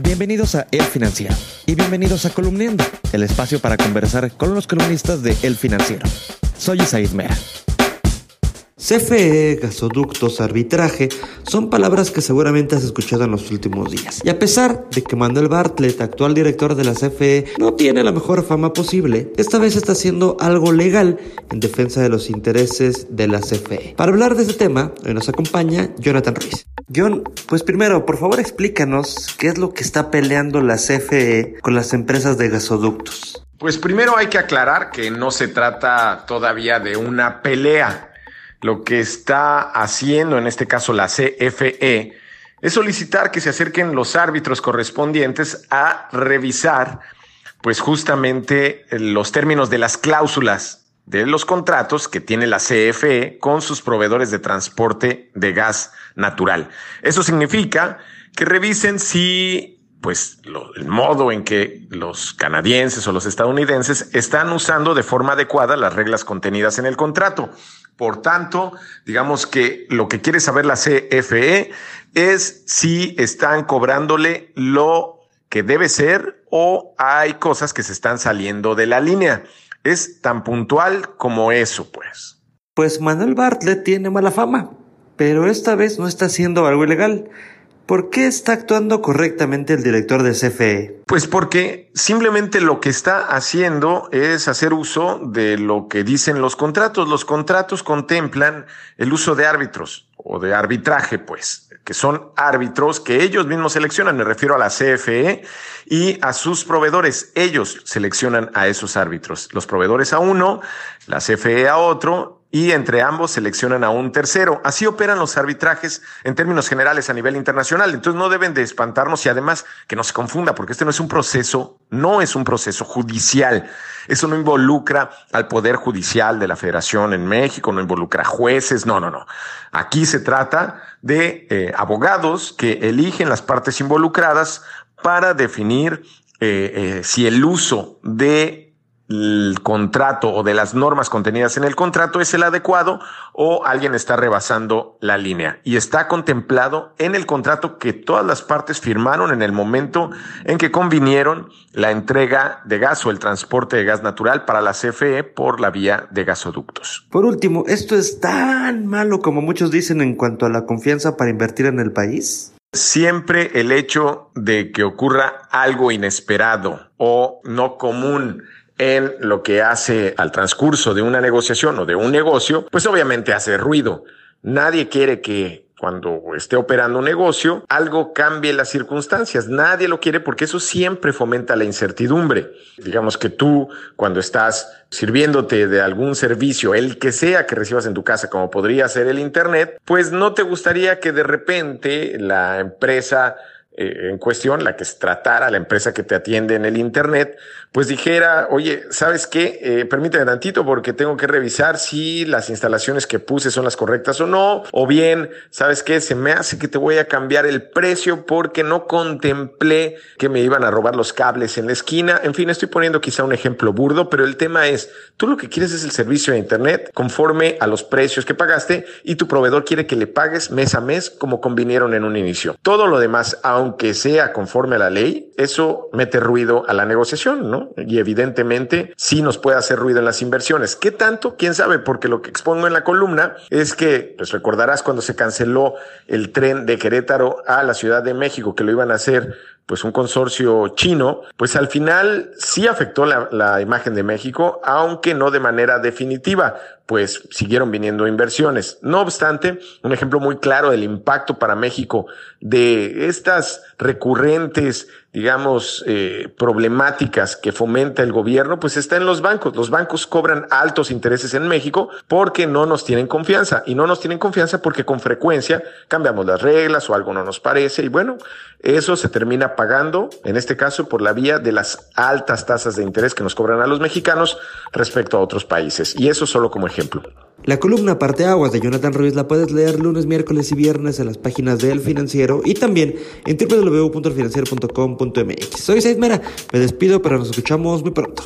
Bienvenidos a El Financiero y bienvenidos a Columniendo, el espacio para conversar con los columnistas de El Financiero. Soy Isaid Mera. CFE, gasoductos, arbitraje, son palabras que seguramente has escuchado en los últimos días. Y a pesar de que Manuel Bartlett, actual director de la CFE, no tiene la mejor fama posible, esta vez está haciendo algo legal en defensa de los intereses de la CFE. Para hablar de este tema, hoy nos acompaña Jonathan Ruiz. John, pues primero, por favor explícanos qué es lo que está peleando la CFE con las empresas de gasoductos. Pues primero hay que aclarar que no se trata todavía de una pelea lo que está haciendo, en este caso la CFE, es solicitar que se acerquen los árbitros correspondientes a revisar, pues justamente los términos de las cláusulas de los contratos que tiene la CFE con sus proveedores de transporte de gas natural. Eso significa que revisen si pues el modo en que los canadienses o los estadounidenses están usando de forma adecuada las reglas contenidas en el contrato. Por tanto, digamos que lo que quiere saber la CFE es si están cobrándole lo que debe ser o hay cosas que se están saliendo de la línea. Es tan puntual como eso, pues. Pues Manuel Bartlett tiene mala fama, pero esta vez no está haciendo algo ilegal. ¿Por qué está actuando correctamente el director de CFE? Pues porque simplemente lo que está haciendo es hacer uso de lo que dicen los contratos. Los contratos contemplan el uso de árbitros o de arbitraje, pues, que son árbitros que ellos mismos seleccionan. Me refiero a la CFE y a sus proveedores. Ellos seleccionan a esos árbitros. Los proveedores a uno, la CFE a otro y entre ambos seleccionan a un tercero. Así operan los arbitrajes en términos generales a nivel internacional. Entonces no deben de espantarnos y además que no se confunda, porque este no es un proceso, no es un proceso judicial. Eso no involucra al Poder Judicial de la Federación en México, no involucra jueces, no, no, no. Aquí se trata de eh, abogados que eligen las partes involucradas para definir eh, eh, si el uso de el contrato o de las normas contenidas en el contrato es el adecuado o alguien está rebasando la línea. Y está contemplado en el contrato que todas las partes firmaron en el momento en que convinieron la entrega de gas o el transporte de gas natural para la CFE por la vía de gasoductos. Por último, ¿esto es tan malo como muchos dicen en cuanto a la confianza para invertir en el país? Siempre el hecho de que ocurra algo inesperado o no común en lo que hace al transcurso de una negociación o de un negocio, pues obviamente hace ruido. Nadie quiere que cuando esté operando un negocio, algo cambie las circunstancias. Nadie lo quiere porque eso siempre fomenta la incertidumbre. Digamos que tú, cuando estás sirviéndote de algún servicio, el que sea que recibas en tu casa, como podría ser el Internet, pues no te gustaría que de repente la empresa eh, en cuestión, la que se tratara, la empresa que te atiende en el Internet, pues dijera, oye, ¿sabes qué? Eh, permíteme tantito porque tengo que revisar si las instalaciones que puse son las correctas o no. O bien, ¿sabes qué? Se me hace que te voy a cambiar el precio porque no contemplé que me iban a robar los cables en la esquina. En fin, estoy poniendo quizá un ejemplo burdo, pero el tema es, tú lo que quieres es el servicio de Internet conforme a los precios que pagaste y tu proveedor quiere que le pagues mes a mes como convinieron en un inicio. Todo lo demás, aún aunque sea conforme a la ley, eso mete ruido a la negociación, ¿no? Y evidentemente sí nos puede hacer ruido en las inversiones. ¿Qué tanto? ¿Quién sabe? Porque lo que expongo en la columna es que, pues recordarás cuando se canceló el tren de Querétaro a la Ciudad de México, que lo iban a hacer pues un consorcio chino, pues al final sí afectó la, imagen de México, aunque no de manera definitiva, pues siguieron viniendo inversiones. No obstante, un ejemplo muy claro del impacto para México de estas recurrentes digamos, eh, problemáticas que fomenta el gobierno, pues está en los bancos. Los bancos cobran altos intereses en México porque no nos tienen confianza y no nos tienen confianza porque con frecuencia cambiamos las reglas o algo no nos parece y bueno, eso se termina pagando, en este caso, por la vía de las altas tasas de interés que nos cobran a los mexicanos respecto a otros países. Y eso solo como ejemplo. La columna Aguas de Jonathan Ruiz la puedes leer lunes, miércoles y viernes en las páginas de El Financiero y también en www.elfinanciero.com.mx. Soy Said Mera, me despido, pero nos escuchamos muy pronto.